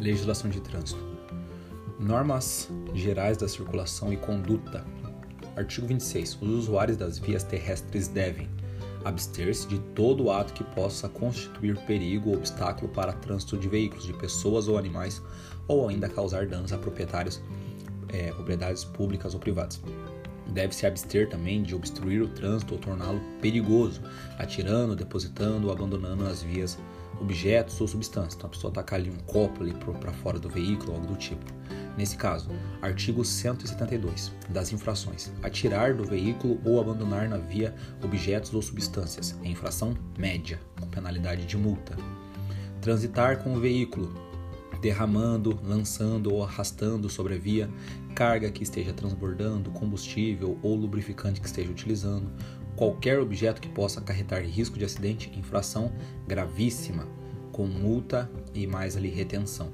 Legislação de trânsito. Normas gerais da circulação e conduta. Artigo 26. Os usuários das vias terrestres devem abster-se de todo ato que possa constituir perigo ou obstáculo para trânsito de veículos, de pessoas ou animais, ou ainda causar danos a proprietários, é, propriedades públicas ou privadas. Deve-se abster também de obstruir o trânsito ou torná-lo perigoso, atirando, depositando ou abandonando nas vias objetos ou substâncias. Então a pessoa tacar ali um copo ali para fora do veículo, algo do tipo. Nesse caso, artigo 172 das infrações: atirar do veículo ou abandonar na via objetos ou substâncias. É infração média, com penalidade de multa. Transitar com o veículo, derramando, lançando ou arrastando sobre a via carga que esteja transbordando, combustível ou lubrificante que esteja utilizando, qualquer objeto que possa acarretar risco de acidente, infração gravíssima, com multa e mais ali retenção.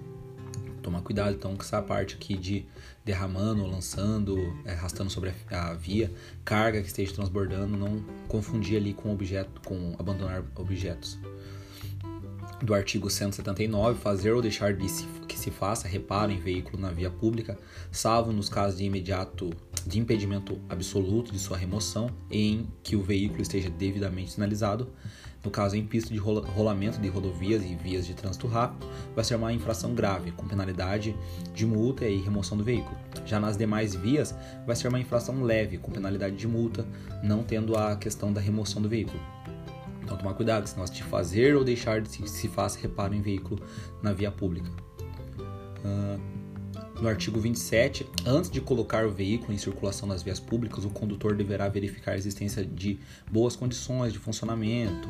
Tomar cuidado então com essa parte aqui de derramando, lançando, é, arrastando sobre a, via, carga que esteja transbordando, não confundir ali com objeto, com abandonar objetos do artigo 179, fazer ou deixar de se, que se faça reparo em veículo na via pública, salvo nos casos de imediato de impedimento absoluto de sua remoção em que o veículo esteja devidamente sinalizado. No caso em pista de rolamento de rodovias e vias de trânsito rápido, vai ser uma infração grave, com penalidade de multa e remoção do veículo. Já nas demais vias, vai ser uma infração leve, com penalidade de multa, não tendo a questão da remoção do veículo. Então tomar cuidado, senão de fazer ou deixar de se, se faça reparo em veículo na via pública. Uh, no artigo 27, antes de colocar o veículo em circulação nas vias públicas, o condutor deverá verificar a existência de boas condições de funcionamento,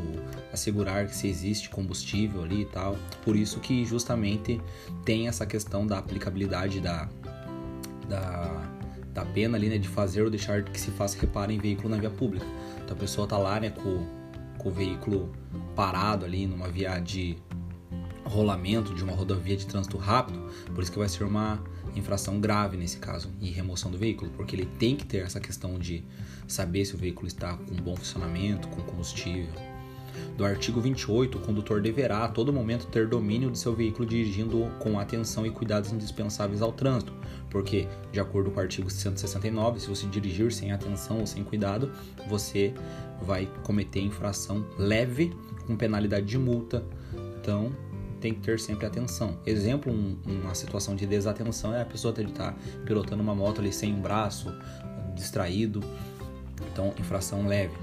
assegurar que se existe combustível ali e tal. Por isso que justamente tem essa questão da aplicabilidade da, da, da pena ali, né, de fazer ou deixar que se faça reparo em veículo na via pública. Então a pessoa tá lá, né, com com o veículo parado ali numa via de rolamento de uma rodovia de trânsito rápido, por isso que vai ser uma infração grave nesse caso e remoção do veículo, porque ele tem que ter essa questão de saber se o veículo está com bom funcionamento, com combustível, do artigo 28, o condutor deverá a todo momento ter domínio de seu veículo dirigindo com atenção e cuidados indispensáveis ao trânsito, porque, de acordo com o artigo 169, se você dirigir sem atenção ou sem cuidado, você vai cometer infração leve com penalidade de multa. Então, tem que ter sempre atenção. Exemplo, um, uma situação de desatenção é a pessoa estar tá pilotando uma moto ali sem um braço, distraído. Então, infração leve.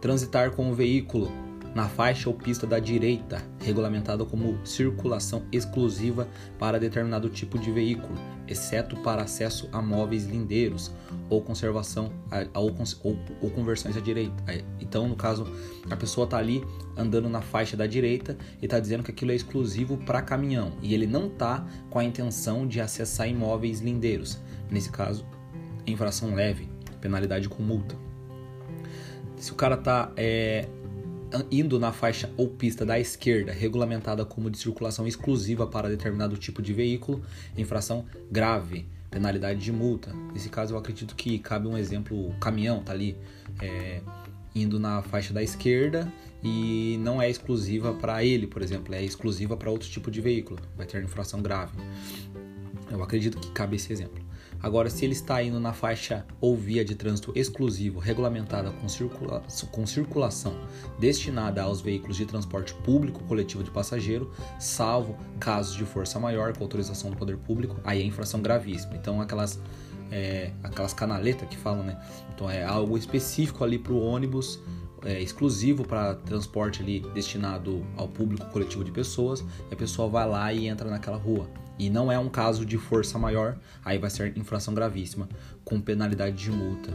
Transitar com o veículo na faixa ou pista da direita, regulamentada como circulação exclusiva para determinado tipo de veículo, exceto para acesso a móveis lindeiros ou conservação ou, ou, ou conversões à direita. Então, no caso, a pessoa está ali andando na faixa da direita e está dizendo que aquilo é exclusivo para caminhão e ele não está com a intenção de acessar imóveis lindeiros. Nesse caso, infração leve, penalidade com multa. Se o cara está é, indo na faixa ou pista da esquerda, regulamentada como de circulação exclusiva para determinado tipo de veículo, infração grave, penalidade de multa. Nesse caso, eu acredito que cabe um exemplo: o caminhão tá ali é, indo na faixa da esquerda e não é exclusiva para ele, por exemplo, é exclusiva para outro tipo de veículo, vai ter infração grave. Eu acredito que cabe esse exemplo. Agora, se ele está indo na faixa ou via de trânsito exclusivo regulamentada com, circula com circulação destinada aos veículos de transporte público coletivo de passageiro, salvo casos de força maior com autorização do poder público, aí é infração gravíssima. Então, aquelas é, aquelas canaletas que falam, né? Então é algo específico ali para o ônibus, é, exclusivo para transporte ali destinado ao público coletivo de pessoas, e a pessoa vai lá e entra naquela rua e não é um caso de força maior, aí vai ser infração gravíssima, com penalidade de multa.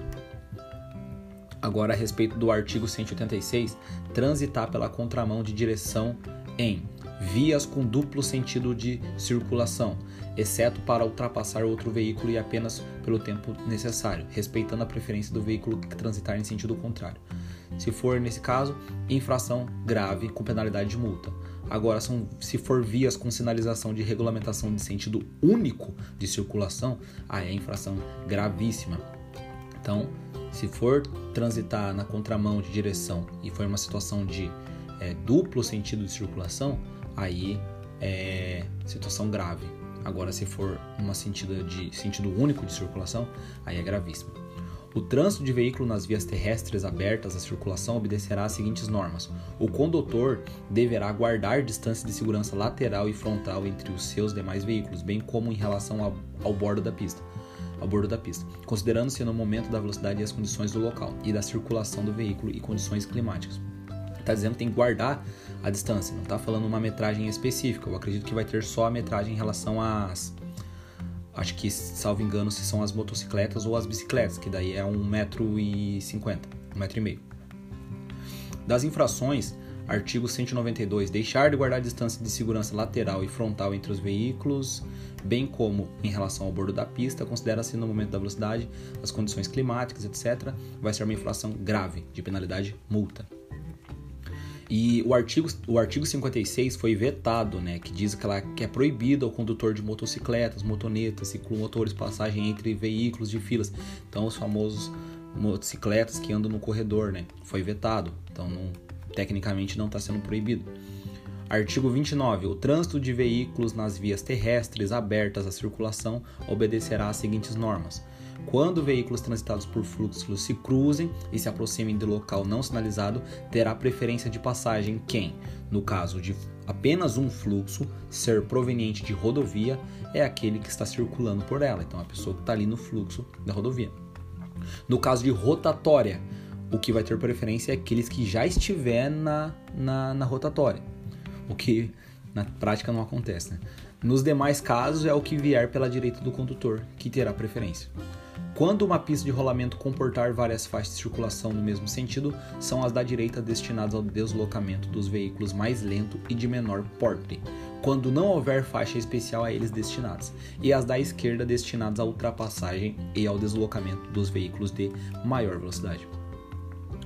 Agora, a respeito do artigo 186, transitar pela contramão de direção em vias com duplo sentido de circulação, exceto para ultrapassar outro veículo e apenas pelo tempo necessário, respeitando a preferência do veículo que transitar em sentido contrário. Se for nesse caso, infração grave com penalidade de multa. Agora, são, se for vias com sinalização de regulamentação de sentido único de circulação, aí é infração gravíssima. Então, se for transitar na contramão de direção e for uma situação de é, duplo sentido de circulação, aí é situação grave. Agora, se for uma sentido de sentido único de circulação, aí é gravíssimo. O trânsito de veículo nas vias terrestres abertas à circulação obedecerá às seguintes normas: o condutor deverá guardar distância de segurança lateral e frontal entre os seus demais veículos, bem como em relação ao, bordo da pista, ao bordo da pista, considerando-se no momento da velocidade e as condições do local e da circulação do veículo e condições climáticas. Está dizendo que tem que guardar a distância, não está falando uma metragem específica. Eu acredito que vai ter só a metragem em relação às acho que, salvo engano, se são as motocicletas ou as bicicletas, que daí é 1,50m, 1,5m. Das infrações, artigo 192, deixar de guardar distância de segurança lateral e frontal entre os veículos, bem como em relação ao bordo da pista, considera-se no momento da velocidade, as condições climáticas, etc., vai ser uma infração grave, de penalidade multa. E o artigo, o artigo 56 foi vetado, né, que diz que, ela, que é proibido ao condutor de motocicletas, motonetas, ciclomotores passagem entre veículos de filas. Então, os famosos motocicletas que andam no corredor, né, foi vetado. Então, não, tecnicamente não está sendo proibido. Artigo 29. O trânsito de veículos nas vias terrestres abertas à circulação obedecerá às seguintes normas quando veículos transitados por fluxos se cruzem e se aproximem do local não sinalizado, terá preferência de passagem quem, no caso de apenas um fluxo ser proveniente de rodovia, é aquele que está circulando por ela. Então, a pessoa que está ali no fluxo da rodovia. No caso de rotatória, o que vai ter preferência é aqueles que já estiver na, na, na rotatória, o que na prática não acontece. Né? Nos demais casos, é o que vier pela direita do condutor que terá preferência. Quando uma pista de rolamento comportar várias faixas de circulação no mesmo sentido, são as da direita destinadas ao deslocamento dos veículos mais lento e de menor porte, quando não houver faixa especial a eles destinadas, e as da esquerda destinadas à ultrapassagem e ao deslocamento dos veículos de maior velocidade.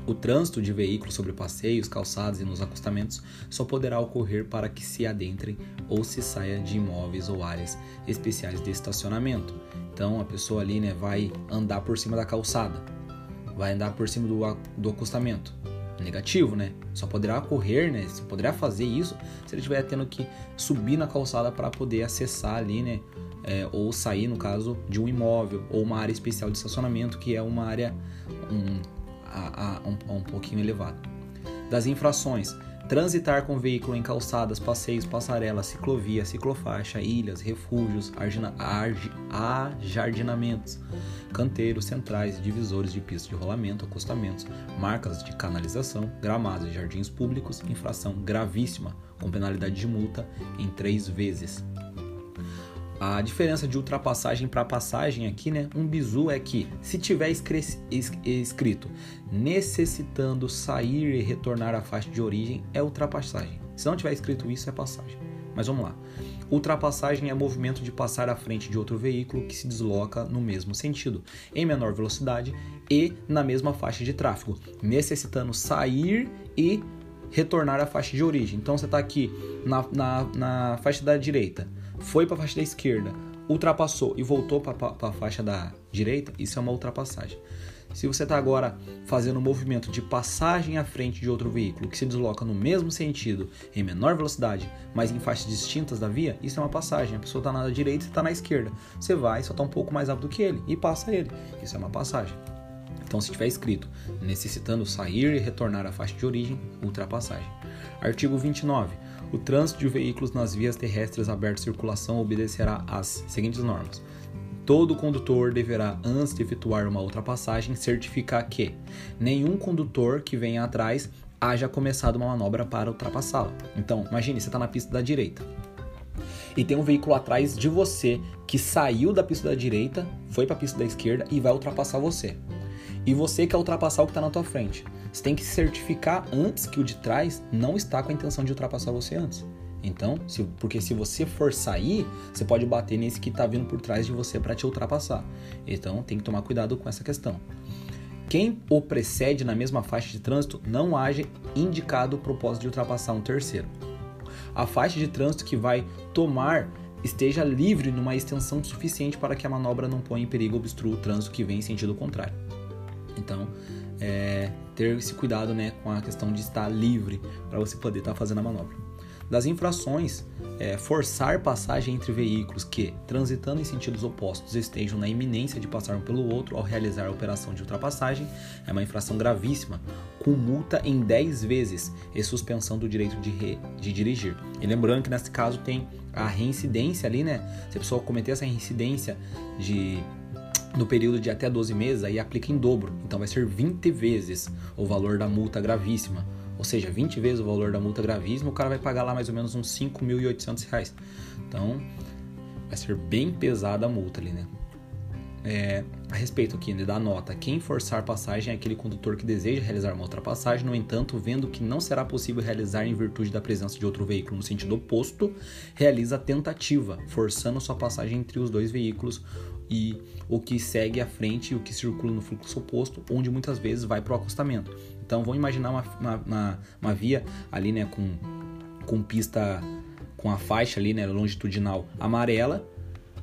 O trânsito de veículos sobre passeios, calçadas e nos acostamentos só poderá ocorrer para que se adentrem ou se saia de imóveis ou áreas especiais de estacionamento. Então a pessoa ali né, vai andar por cima da calçada, vai andar por cima do, do acostamento. Negativo, né? Só poderá ocorrer, né? Só poderá fazer isso se ele estiver tendo que subir na calçada para poder acessar ali, né? É, ou sair, no caso, de um imóvel ou uma área especial de estacionamento, que é uma área um, a, a, um, um pouquinho elevada. Das infrações, transitar com veículo em calçadas, passeios, passarelas, ciclovia, ciclofaixa, ilhas, refúgios, ajardinamentos, canteiros centrais, divisores de pista de rolamento, acostamentos, marcas de canalização, gramados e jardins públicos, infração gravíssima, com penalidade de multa em três vezes. A diferença de ultrapassagem para passagem aqui, né? Um bizu é que se tiver escrito necessitando sair e retornar à faixa de origem, é ultrapassagem. Se não tiver escrito isso, é passagem. Mas vamos lá. Ultrapassagem é movimento de passar à frente de outro veículo que se desloca no mesmo sentido, em menor velocidade e na mesma faixa de tráfego, necessitando sair e retornar à faixa de origem. Então você está aqui na, na, na faixa da direita foi para a faixa da esquerda, ultrapassou e voltou para a faixa da direita, isso é uma ultrapassagem. Se você está agora fazendo um movimento de passagem à frente de outro veículo que se desloca no mesmo sentido, em menor velocidade, mas em faixas distintas da via, isso é uma passagem. A pessoa está na direita e está na esquerda. Você vai, só está um pouco mais rápido que ele e passa ele. Isso é uma passagem. Então, se tiver escrito necessitando sair e retornar à faixa de origem, ultrapassagem. Artigo 29. O trânsito de veículos nas vias terrestres abertas à circulação obedecerá às seguintes normas. Todo condutor deverá, antes de efetuar uma ultrapassagem, certificar que nenhum condutor que venha atrás haja começado uma manobra para ultrapassá-la. Então, imagine, você está na pista da direita e tem um veículo atrás de você que saiu da pista da direita, foi para a pista da esquerda e vai ultrapassar você. E você quer ultrapassar o que está na tua frente. Você tem que certificar antes que o de trás não está com a intenção de ultrapassar você antes. Então, se, porque se você for sair, você pode bater nesse que está vindo por trás de você para te ultrapassar. Então, tem que tomar cuidado com essa questão. Quem o precede na mesma faixa de trânsito não age indicado o propósito de ultrapassar um terceiro. A faixa de trânsito que vai tomar esteja livre numa extensão suficiente para que a manobra não ponha em perigo ou obstrua o trânsito que vem em sentido contrário. Então, é, ter esse cuidado né, com a questão de estar livre para você poder estar fazendo a manobra. Das infrações, é, forçar passagem entre veículos que, transitando em sentidos opostos, estejam na iminência de passar um pelo outro ao realizar a operação de ultrapassagem é uma infração gravíssima, com multa em 10 vezes e suspensão do direito de, re, de dirigir. E lembrando que nesse caso tem a reincidência ali, né? Se a pessoa cometer essa reincidência de no período de até 12 meses, aí aplica em dobro. Então vai ser 20 vezes o valor da multa gravíssima. Ou seja, 20 vezes o valor da multa gravíssima, o cara vai pagar lá mais ou menos uns 5.800 reais. Então, vai ser bem pesada a multa ali, né? É, a respeito aqui né, da nota, quem forçar passagem é aquele condutor que deseja realizar uma ultrapassagem, no entanto, vendo que não será possível realizar em virtude da presença de outro veículo no sentido oposto, realiza a tentativa, forçando sua passagem entre os dois veículos e o que segue à frente o que circula no fluxo oposto, onde muitas vezes vai para o acostamento. Então vamos imaginar uma, uma, uma, via ali né, com, com pista, com a faixa ali né, longitudinal amarela,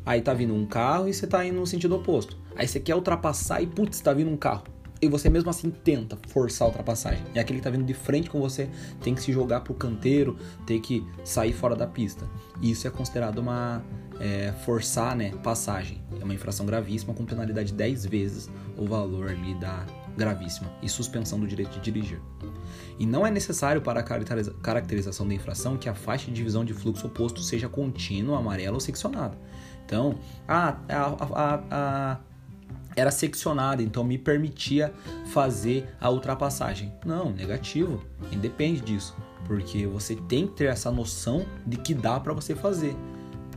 aí tá vindo um carro e você tá indo no sentido oposto. Aí você quer ultrapassar e putz, tá vindo um carro. E você mesmo assim tenta forçar a ultrapassagem. E aquele que tá vindo de frente com você tem que se jogar pro canteiro, tem que sair fora da pista. E isso é considerado uma é, forçar né, passagem. É uma infração gravíssima com penalidade de 10 vezes o valor ali da gravíssima e suspensão do direito de dirigir. E não é necessário para a caracterização da infração que a faixa de divisão de fluxo oposto seja contínua, amarela ou seccionada. Então, a, a, a, a era seccionada, então me permitia fazer a ultrapassagem. Não, negativo, independe disso, porque você tem que ter essa noção de que dá para você fazer.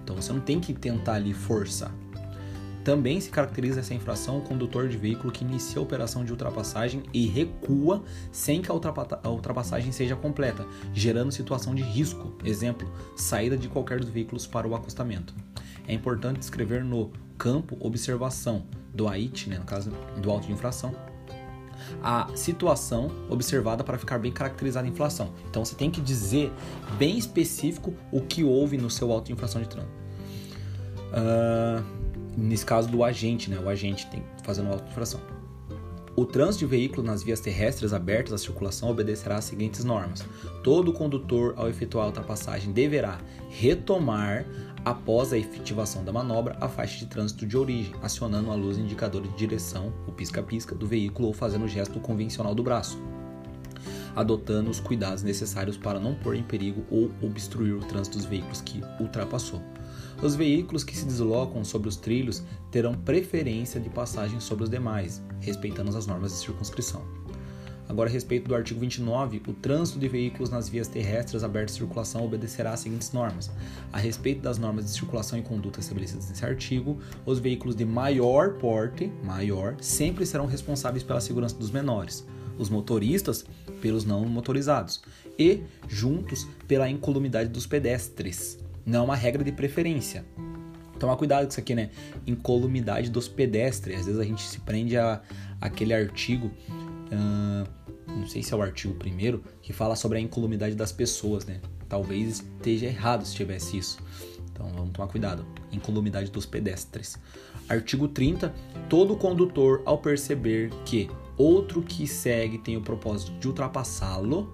Então você não tem que tentar ali forçar. Também se caracteriza essa infração o condutor de veículo que inicia a operação de ultrapassagem e recua sem que a ultrapassagem seja completa, gerando situação de risco. Exemplo, saída de qualquer dos veículos para o acostamento. É importante escrever no campo observação do AIT, né, no caso do auto de infração, a situação observada para ficar bem caracterizada a inflação. Então você tem que dizer bem específico o que houve no seu auto de infração de trânsito. Uh, nesse caso do agente, né? O agente tem fazendo auto de infração. O trânsito de veículo nas vias terrestres abertas à circulação obedecerá às seguintes normas. Todo condutor, ao efetuar a ultrapassagem, deverá retomar após a efetivação da manobra, a faixa de trânsito de origem, acionando a luz indicadora de direção, o pisca-pisca, do veículo ou fazendo o gesto convencional do braço, adotando os cuidados necessários para não pôr em perigo ou obstruir o trânsito dos veículos que ultrapassou. Os veículos que se deslocam sobre os trilhos terão preferência de passagem sobre os demais, respeitando as normas de circunscrição. Agora, a respeito do artigo 29, o trânsito de veículos nas vias terrestres abertas de circulação obedecerá às seguintes normas. A respeito das normas de circulação e conduta estabelecidas nesse artigo, os veículos de maior porte, maior, sempre serão responsáveis pela segurança dos menores, os motoristas pelos não motorizados e, juntos, pela incolumidade dos pedestres. Não é uma regra de preferência. Tomar cuidado com isso aqui, né? Incolumidade dos pedestres. Às vezes a gente se prende a aquele artigo uh, não sei se é o artigo primeiro, que fala sobre a incolumidade das pessoas, né? Talvez esteja errado se tivesse isso. Então vamos tomar cuidado. Incolumidade dos pedestres. Artigo 30. Todo condutor, ao perceber que outro que segue tem o propósito de ultrapassá-lo,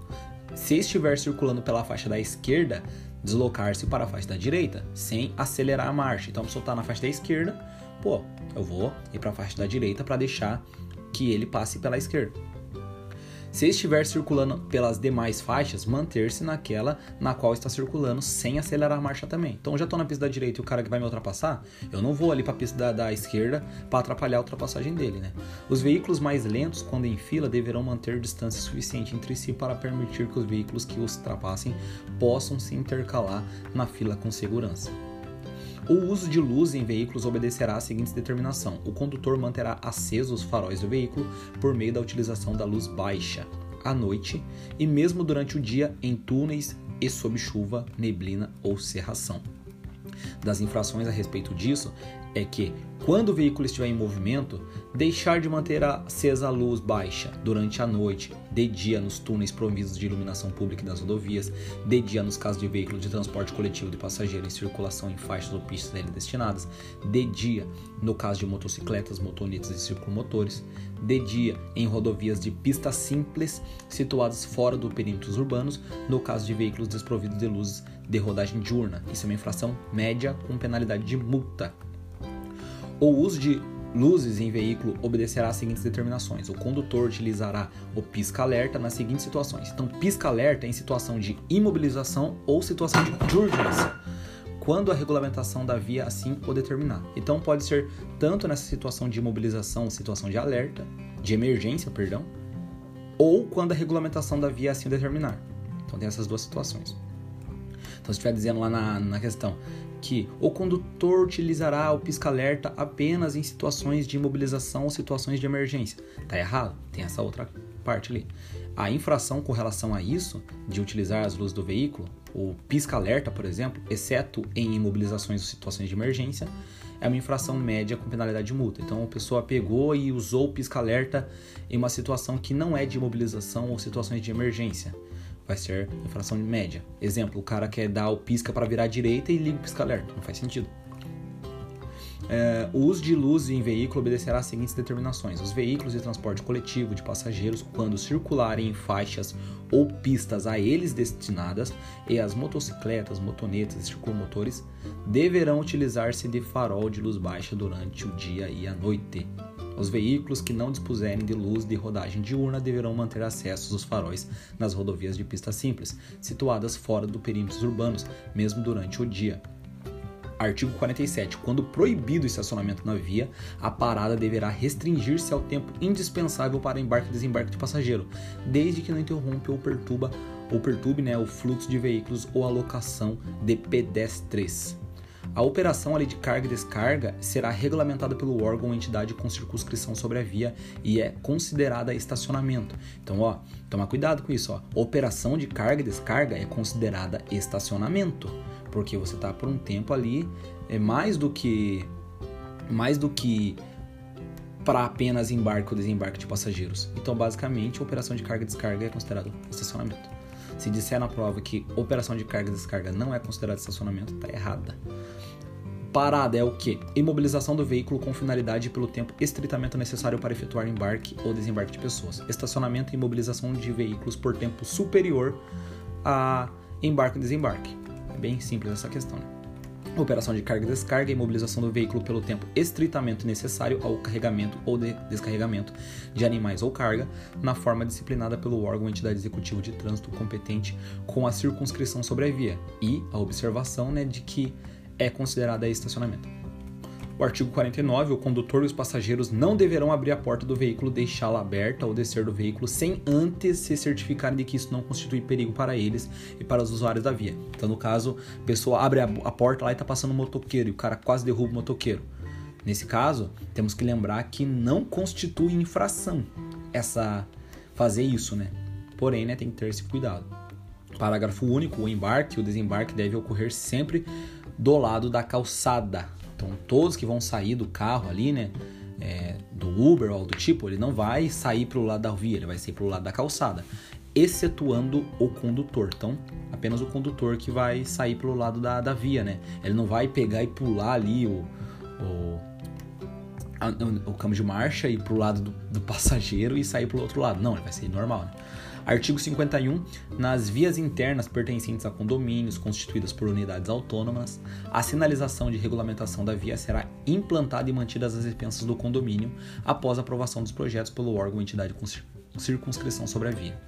se estiver circulando pela faixa da esquerda, deslocar-se para a faixa da direita, sem acelerar a marcha. Então, se eu estou na faixa da esquerda, pô, eu vou ir para a faixa da direita para deixar que ele passe pela esquerda. Se estiver circulando pelas demais faixas, manter-se naquela na qual está circulando sem acelerar a marcha também. Então já estou na pista da direita e o cara que vai me ultrapassar, eu não vou ali para a pista da, da esquerda para atrapalhar a ultrapassagem dele, né? Os veículos mais lentos, quando em fila, deverão manter distância suficiente entre si para permitir que os veículos que os ultrapassem possam se intercalar na fila com segurança. O uso de luz em veículos obedecerá à seguinte determinação: o condutor manterá acesos os faróis do veículo por meio da utilização da luz baixa à noite e mesmo durante o dia em túneis e sob chuva, neblina ou cerração. Das infrações a respeito disso, é que, quando o veículo estiver em movimento, deixar de manter acesa a luz baixa durante a noite, de dia nos túneis providos de iluminação pública das rodovias, de dia nos casos de veículos de transporte coletivo de passageiros em circulação em faixas ou pistas a ele destinadas, de dia no caso de motocicletas, motonetas e circulomotores, de dia em rodovias de pista simples situadas fora do perímetros urbanos, no caso de veículos desprovidos de luzes de rodagem diurna. Isso é uma infração média com penalidade de multa. O uso de luzes em veículo obedecerá às seguintes determinações. O condutor utilizará o pisca-alerta nas seguintes situações. Então, pisca-alerta em situação de imobilização ou situação de urgência, quando a regulamentação da via assim o determinar. Então, pode ser tanto nessa situação de imobilização, situação de alerta, de emergência, perdão, ou quando a regulamentação da via assim o determinar. Então, tem essas duas situações. Então, se estiver dizendo lá na, na questão que o condutor utilizará o pisca-alerta apenas em situações de imobilização ou situações de emergência. Tá errado? Tem essa outra parte ali. A infração com relação a isso, de utilizar as luzes do veículo, o pisca-alerta, por exemplo, exceto em imobilizações ou situações de emergência, é uma infração média com penalidade de multa. Então a pessoa pegou e usou o pisca-alerta em uma situação que não é de imobilização ou situações de emergência vai ser infração média. Exemplo, o cara quer dar o pisca para virar à direita e liga o pisca-alerta. Não faz sentido. É, o uso de luz em veículo obedecerá às seguintes determinações. Os veículos de transporte coletivo de passageiros, quando circularem em faixas ou pistas a eles destinadas, e as motocicletas, motonetas e circulomotores, deverão utilizar-se de farol de luz baixa durante o dia e a noite. Os veículos que não dispuserem de luz de rodagem diurna deverão manter acesso aos faróis nas rodovias de pista simples, situadas fora do perímetros urbanos, mesmo durante o dia. Artigo 47. Quando proibido o estacionamento na via, a parada deverá restringir-se ao tempo indispensável para embarque e desembarque de passageiro, desde que não interrompa ou perturba ou perturbe né, o fluxo de veículos ou a locação de pedestres. A operação ali de carga e descarga será regulamentada pelo órgão ou entidade com circunscrição sobre a via e é considerada estacionamento. Então, ó, toma cuidado com isso, ó. Operação de carga e descarga é considerada estacionamento, porque você está por um tempo ali é mais do que mais do que para apenas embarque ou desembarque de passageiros. Então, basicamente, a operação de carga e descarga é considerado estacionamento. Se disser na prova que operação de carga e descarga não é considerada estacionamento, está errada. Parada é o que? Imobilização do veículo com finalidade pelo tempo estritamente necessário para efetuar embarque ou desembarque de pessoas. Estacionamento e imobilização de veículos por tempo superior a embarque e desembarque. É bem simples essa questão. Né? Operação de carga e descarga e imobilização do veículo pelo tempo estritamente necessário ao carregamento ou de descarregamento de animais ou carga, na forma disciplinada pelo órgão ou entidade executiva de trânsito competente com a circunscrição sobre a via e a observação né, de que é considerada estacionamento. O artigo 49, o condutor e os passageiros não deverão abrir a porta do veículo, deixá-la aberta ou descer do veículo sem antes se certificarem de que isso não constitui perigo para eles e para os usuários da via. Então, no caso, a pessoa abre a, porta lá e está passando um motoqueiro e o cara quase derruba o motoqueiro. Nesse caso, temos que lembrar que não constitui infração essa fazer isso, né? Porém, né, tem que ter esse cuidado. Parágrafo único: o embarque e o desembarque deve ocorrer sempre do lado da calçada. Então, todos que vão sair do carro ali, né? É, do Uber ou algo do tipo, ele não vai sair para o lado da via, ele vai sair para o lado da calçada, excetuando o condutor. Então, apenas o condutor que vai sair pelo lado da, da via, né? Ele não vai pegar e pular ali o, o, a, o, o câmbio de marcha e pro lado do, do passageiro e sair pro outro lado. Não, ele vai sair normal, né? Artigo 51. Nas vias internas pertencentes a condomínios constituídas por unidades autônomas, a sinalização de regulamentação da via será implantada e mantida às expensas do condomínio após a aprovação dos projetos pelo órgão ou entidade com circunscrição sobre a via.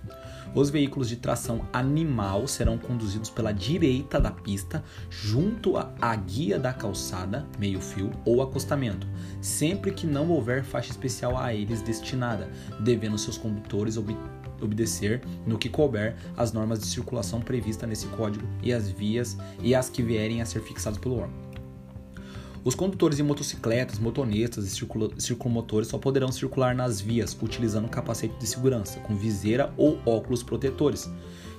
Os veículos de tração animal serão conduzidos pela direita da pista, junto à guia da calçada, meio-fio ou acostamento, sempre que não houver faixa especial a eles destinada, devendo seus condutores obedecer, no que couber, as normas de circulação previstas nesse código e as vias e as que vierem a ser fixadas pelo órgão. Os condutores de motocicletas, motonetas e circulomotores só poderão circular nas vias utilizando capacete de segurança, com viseira ou óculos protetores.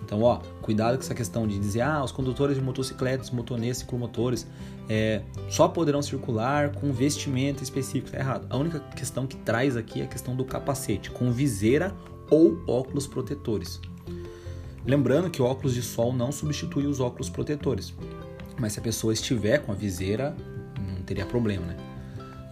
Então ó, cuidado com essa questão de dizer, ah, os condutores de motocicletas, motonetas, ciclomotores é, só poderão circular com vestimenta específico. Tá errado. A única questão que traz aqui é a questão do capacete, com viseira ou óculos protetores. Lembrando que óculos de sol não substitui os óculos protetores. Mas se a pessoa estiver com a viseira, não teria problema, né?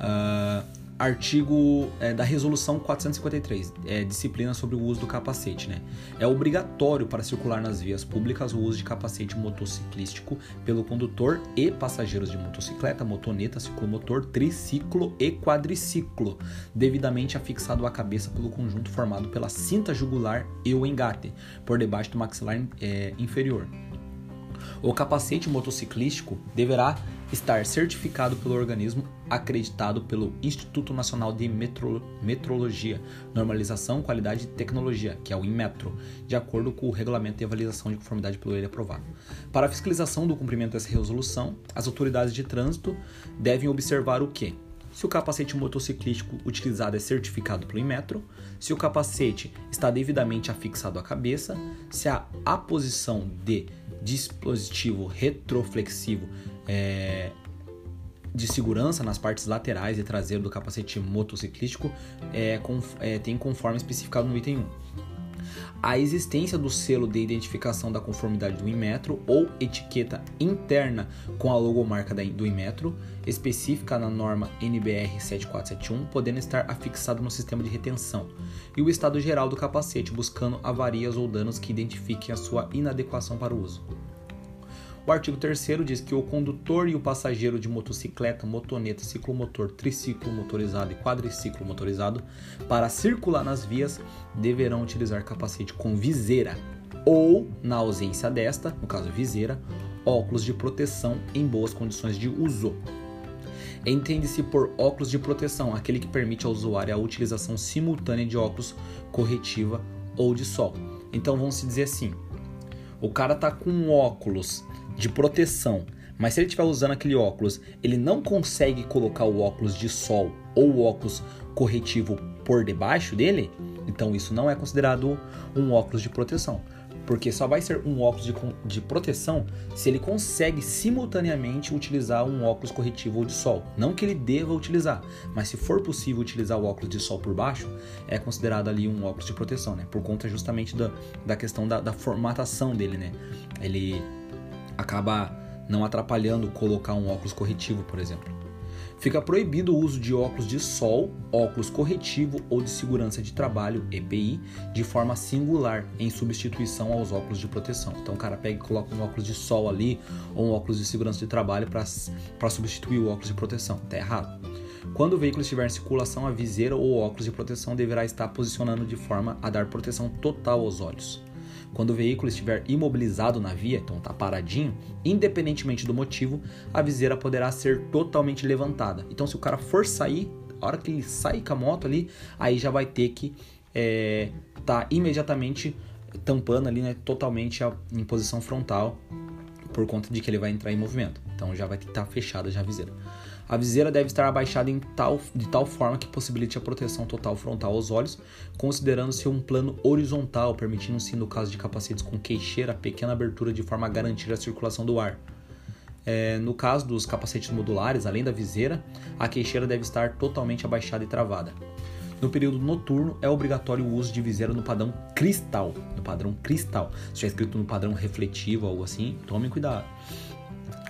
Uh, artigo é, da resolução 453, é, disciplina sobre o uso do capacete, né? É obrigatório para circular nas vias públicas o uso de capacete motociclístico pelo condutor e passageiros de motocicleta, motoneta, ciclomotor, triciclo e quadriciclo, devidamente afixado à cabeça pelo conjunto formado pela cinta jugular e o engate, por debaixo do maxilar é, inferior. O capacete motociclístico deverá estar certificado pelo organismo acreditado pelo Instituto Nacional de Metro, Metrologia, Normalização, Qualidade e Tecnologia, que é o INMETRO, de acordo com o Regulamento de Avaliação de Conformidade pelo ele aprovado. Para a fiscalização do cumprimento dessa resolução, as autoridades de trânsito devem observar o que? Se o capacete motociclístico utilizado é certificado pelo Inmetro, se o capacete está devidamente afixado à cabeça, se a aposição de dispositivo retroflexivo é, de segurança nas partes laterais e traseiro do capacete motociclístico é, com, é, tem conforme especificado no item 1. A existência do selo de identificação da conformidade do Inmetro ou etiqueta interna com a logomarca do Inmetro, específica na norma NBR 7471, podendo estar afixado no sistema de retenção, e o estado geral do capacete, buscando avarias ou danos que identifiquem a sua inadequação para o uso. O artigo 3 diz que o condutor e o passageiro de motocicleta, motoneta, ciclomotor, triciclo motorizado e quadriciclo motorizado, para circular nas vias, deverão utilizar capacete com viseira ou, na ausência desta, no caso viseira, óculos de proteção em boas condições de uso. Entende-se por óculos de proteção aquele que permite ao usuário a utilização simultânea de óculos corretiva ou de sol. Então vamos dizer assim: o cara tá com óculos de proteção, mas se ele estiver usando aquele óculos, ele não consegue colocar o óculos de sol ou o óculos corretivo por debaixo dele, então isso não é considerado um óculos de proteção. Porque só vai ser um óculos de, de proteção se ele consegue simultaneamente utilizar um óculos corretivo ou de sol. Não que ele deva utilizar, mas se for possível utilizar o óculos de sol por baixo, é considerado ali um óculos de proteção, né? Por conta justamente da, da questão da, da formatação dele, né? Ele acaba não atrapalhando colocar um óculos corretivo, por exemplo. Fica proibido o uso de óculos de sol, óculos corretivo ou de segurança de trabalho, EPI, de forma singular, em substituição aos óculos de proteção. Então o cara pega e coloca um óculos de sol ali, ou um óculos de segurança de trabalho para substituir o óculos de proteção. Tá errado. Quando o veículo estiver em circulação, a viseira ou óculos de proteção deverá estar posicionando de forma a dar proteção total aos olhos. Quando o veículo estiver imobilizado na via, então está paradinho, independentemente do motivo, a viseira poderá ser totalmente levantada. Então, se o cara for sair, a hora que ele sai com a moto ali, aí já vai ter que é, tá imediatamente tampando ali, né, totalmente a, em posição frontal, por conta de que ele vai entrar em movimento. Então já vai estar tá fechada já a viseira. A viseira deve estar abaixada tal, de tal forma que possibilite a proteção total frontal aos olhos, considerando-se um plano horizontal, permitindo-se, no caso de capacetes com queixeira, pequena abertura de forma a garantir a circulação do ar. É, no caso dos capacetes modulares, além da viseira, a queixeira deve estar totalmente abaixada e travada. No período noturno, é obrigatório o uso de viseira no padrão cristal. No padrão cristal. Se estiver escrito no padrão refletivo ou algo assim, tomem cuidado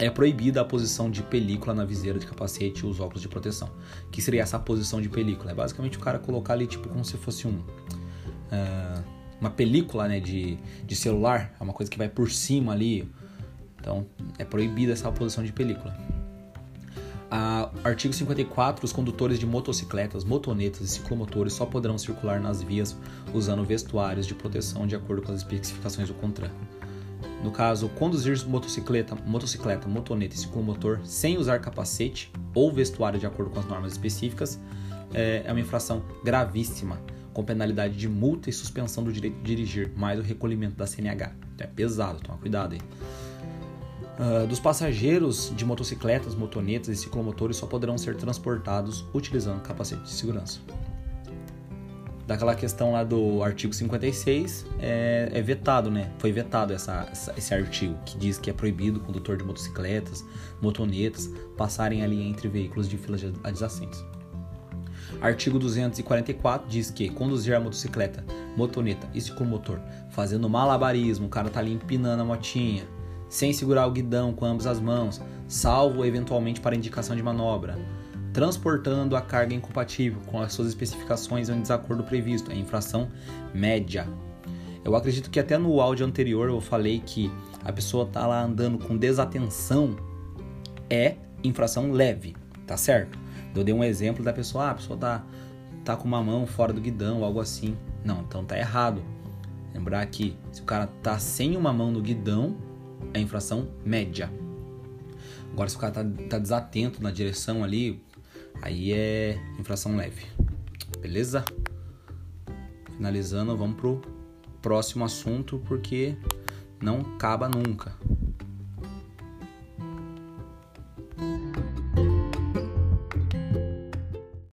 é proibida a posição de película na viseira de capacete e os óculos de proteção. Que seria essa posição de película? É basicamente o cara colocar ali tipo como se fosse um uh, uma película né, de, de celular, é uma coisa que vai por cima ali. Então é proibida essa posição de película. Uh, artigo 54. Os condutores de motocicletas, motonetas e ciclomotores só poderão circular nas vias usando vestuários de proteção de acordo com as especificações do CONTRAN. No caso, conduzir motocicleta, motocicleta, motoneta e ciclomotor sem usar capacete ou vestuário de acordo com as normas específicas é, é uma infração gravíssima, com penalidade de multa e suspensão do direito de dirigir, mais o recolhimento da CNH. É pesado, toma cuidado aí. Uh, dos passageiros de motocicletas, motonetas e ciclomotores só poderão ser transportados utilizando capacete de segurança. Daquela questão lá do artigo 56 é, é vetado, né? Foi vetado essa, essa, esse artigo que diz que é proibido o condutor de motocicletas, motonetas passarem ali entre veículos de filas adjacentes. Artigo 244 diz que conduzir a motocicleta, motoneta e ciclomotor fazendo malabarismo, o cara tá ali empinando a motinha, sem segurar o guidão com ambas as mãos, salvo eventualmente para indicação de manobra, transportando a carga incompatível com as suas especificações em desacordo previsto, é infração média. Eu acredito que até no áudio anterior eu falei que a pessoa tá lá andando com desatenção é infração leve, tá certo? Eu dei um exemplo da pessoa, ah, a pessoa tá, tá com uma mão fora do guidão, algo assim. Não, então tá errado. Lembrar que se o cara tá sem uma mão no guidão, é infração média. Agora, se o cara tá, tá desatento na direção ali, aí é infração leve. Beleza? Finalizando, vamos pro próximo assunto porque não acaba nunca.